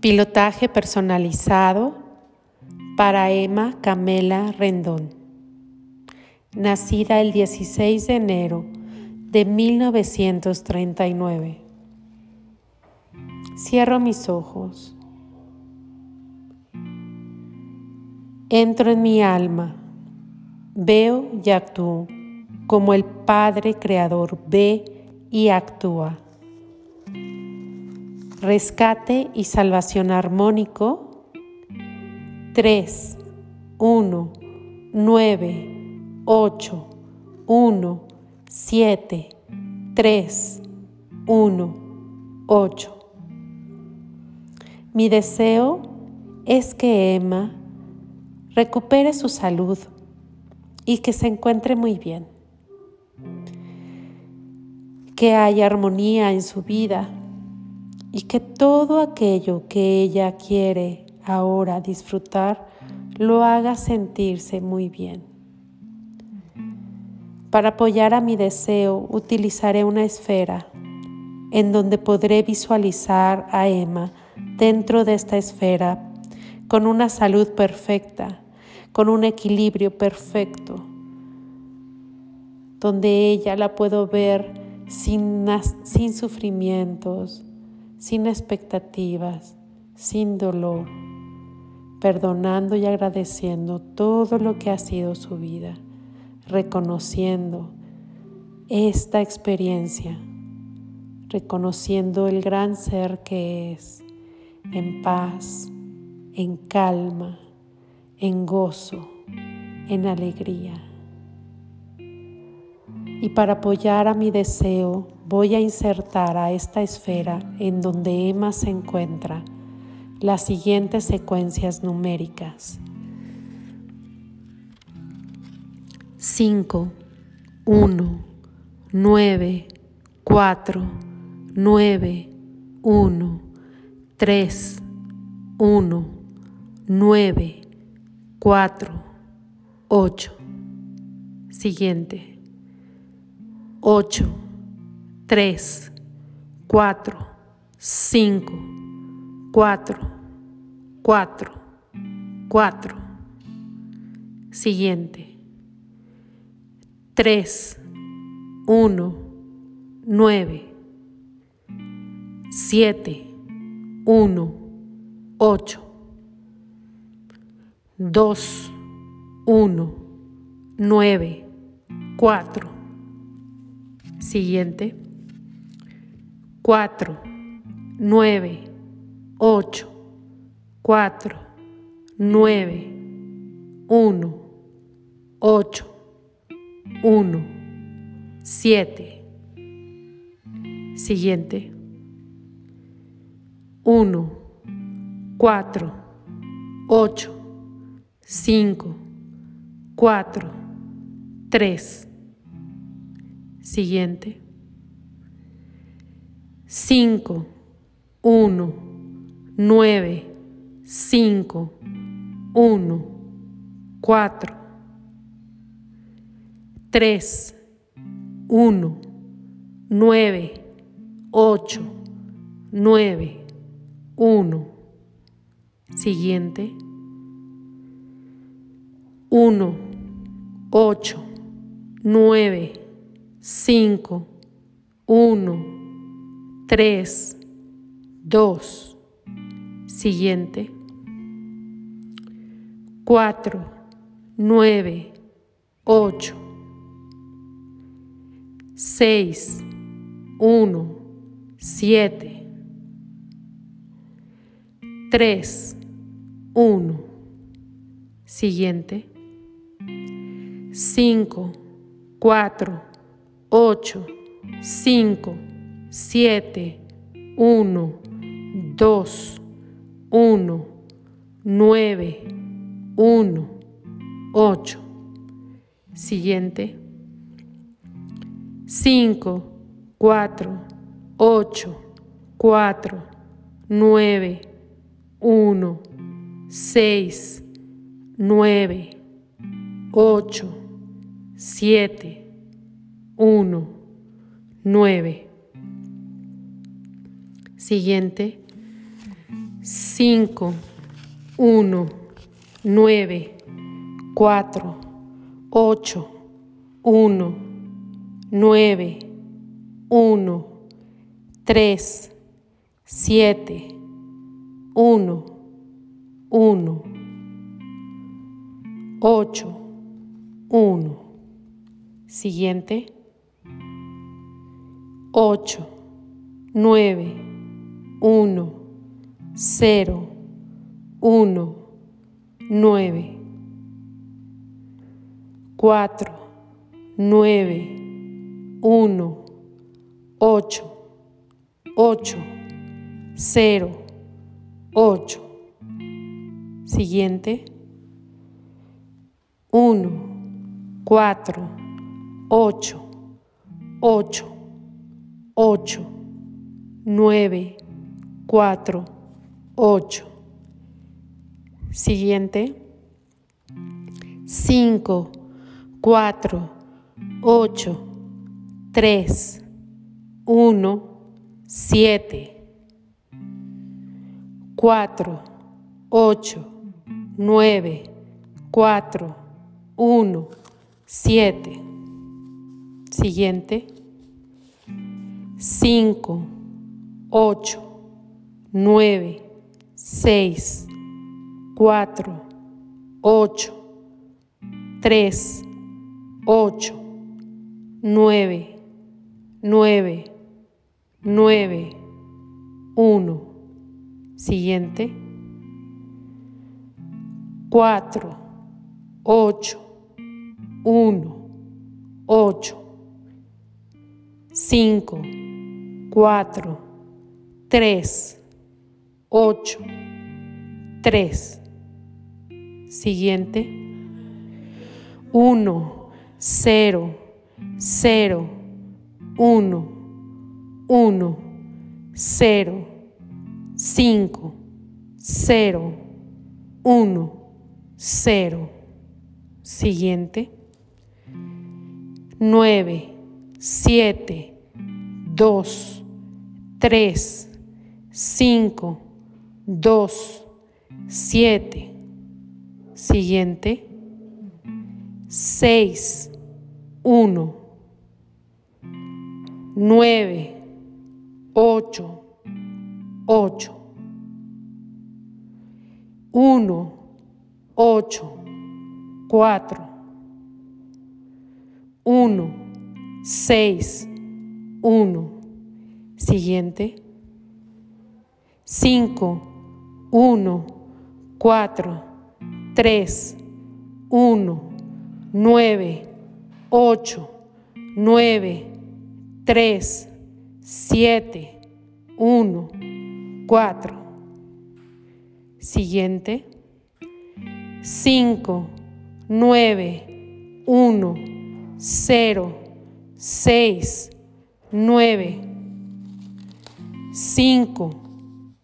Pilotaje personalizado para Emma Camela Rendón. Nacida el 16 de enero de 1939. Cierro mis ojos. Entro en mi alma. Veo y actúo como el Padre Creador ve y actúa. Rescate y salvación armónico. 3, 1, 9, 8, 1, 7, 3, 1, 8. Mi deseo es que Emma recupere su salud y que se encuentre muy bien. Que haya armonía en su vida y que todo aquello que ella quiere ahora disfrutar lo haga sentirse muy bien. Para apoyar a mi deseo utilizaré una esfera en donde podré visualizar a Emma dentro de esta esfera con una salud perfecta, con un equilibrio perfecto, donde ella la puedo ver sin, sin sufrimientos, sin expectativas, sin dolor, perdonando y agradeciendo todo lo que ha sido su vida, reconociendo esta experiencia, reconociendo el gran ser que es, en paz, en calma, en gozo, en alegría. Y para apoyar a mi deseo, voy a insertar a esta esfera en donde Emma se encuentra las siguientes secuencias numéricas. 5, 1, 9, 4, 9, 1, 3, 1, 9, 4, 8. Siguiente. 8, 3, 4, 5, 4, 4, 4. Siguiente. 3, 1, 9, 7, 1, 8, 2, 1, 9, 4, Siguiente. 4, 9, 8, 4, 9, 1, 8, 1, 7. Siguiente. 1, 4, 8, 5, 4, 3, Siguiente. 5, 1, 9, 5, 1, 4, 3, 1, 9, 8, 9, 1. Siguiente. 1, 8, 9, 5, 1, 3, 2. Siguiente. 4, 9, 8, 6, 1, 7, 3, 1. Siguiente. 5, 4, 8, 5, 7, 1, 2, 1, 9, 1, 8. Siguiente. 5, 4, 8, 4, 9, 1, 6, 9, 8, 7, 1, 9. Siguiente. 5, 1, 9, 4, 8, 1, 9, 1, 3, 7, 1, 1, 8, 1. Siguiente. 8, 9, 1, 0, 1, 9, 4, 9, 1, 8, 8, 0, 8. Siguiente. 1, 4, 8, 8, 8, 9, 4, 8. Siguiente. 5, 4, 8, 3, 1, 7, 4, 8, 9, 4, 1, 7. Siguiente. 5, 8, 9, 6, 4, 8, 3, 8, 9, 9, 9, 1. Siguiente. 4, 8, 1, 8, 5, 4, 3, 8, 3. Siguiente. 1, 0, 0, 1, 1, 0, 5, 0, 1, 0. Siguiente. 9, 7, 2, 3, 5, 2, 7. Siguiente. 6, 1, 9, 8, 8, 1, 8, 4, 1, 6, 1. Siguiente. 5, 1, 4, 3, 1, 9, 8, 9, 3, 7, 1, 4. Siguiente. 5, 9, 1, 0, 6, 9, 5,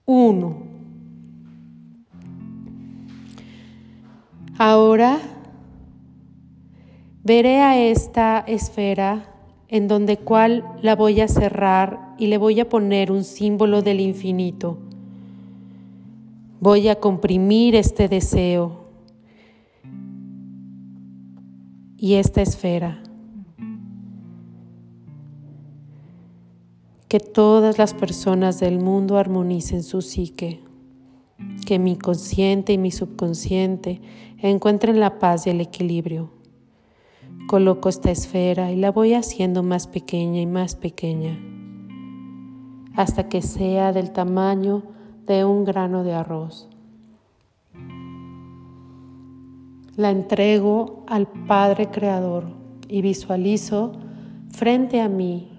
1. Ahora veré a esta esfera en donde cual la voy a cerrar y le voy a poner un símbolo del infinito. Voy a comprimir este deseo y esta esfera. Que todas las personas del mundo armonicen su psique. Que mi consciente y mi subconsciente encuentren la paz y el equilibrio. Coloco esta esfera y la voy haciendo más pequeña y más pequeña hasta que sea del tamaño de un grano de arroz. La entrego al Padre Creador y visualizo frente a mí,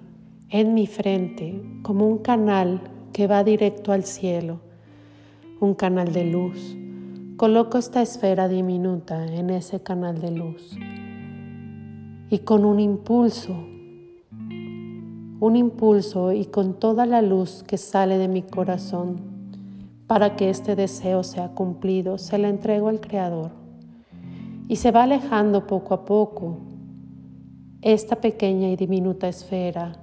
en mi frente, como un canal que va directo al cielo, un canal de luz. Coloco esta esfera diminuta en ese canal de luz y con un impulso, un impulso y con toda la luz que sale de mi corazón para que este deseo sea cumplido, se la entrego al Creador. Y se va alejando poco a poco esta pequeña y diminuta esfera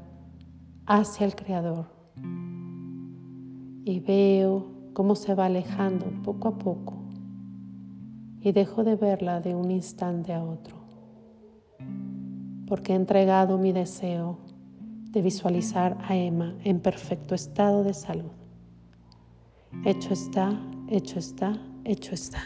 hacia el Creador. Y veo cómo se va alejando poco a poco y dejo de verla de un instante a otro, porque he entregado mi deseo de visualizar a Emma en perfecto estado de salud. Hecho está, hecho está, hecho está.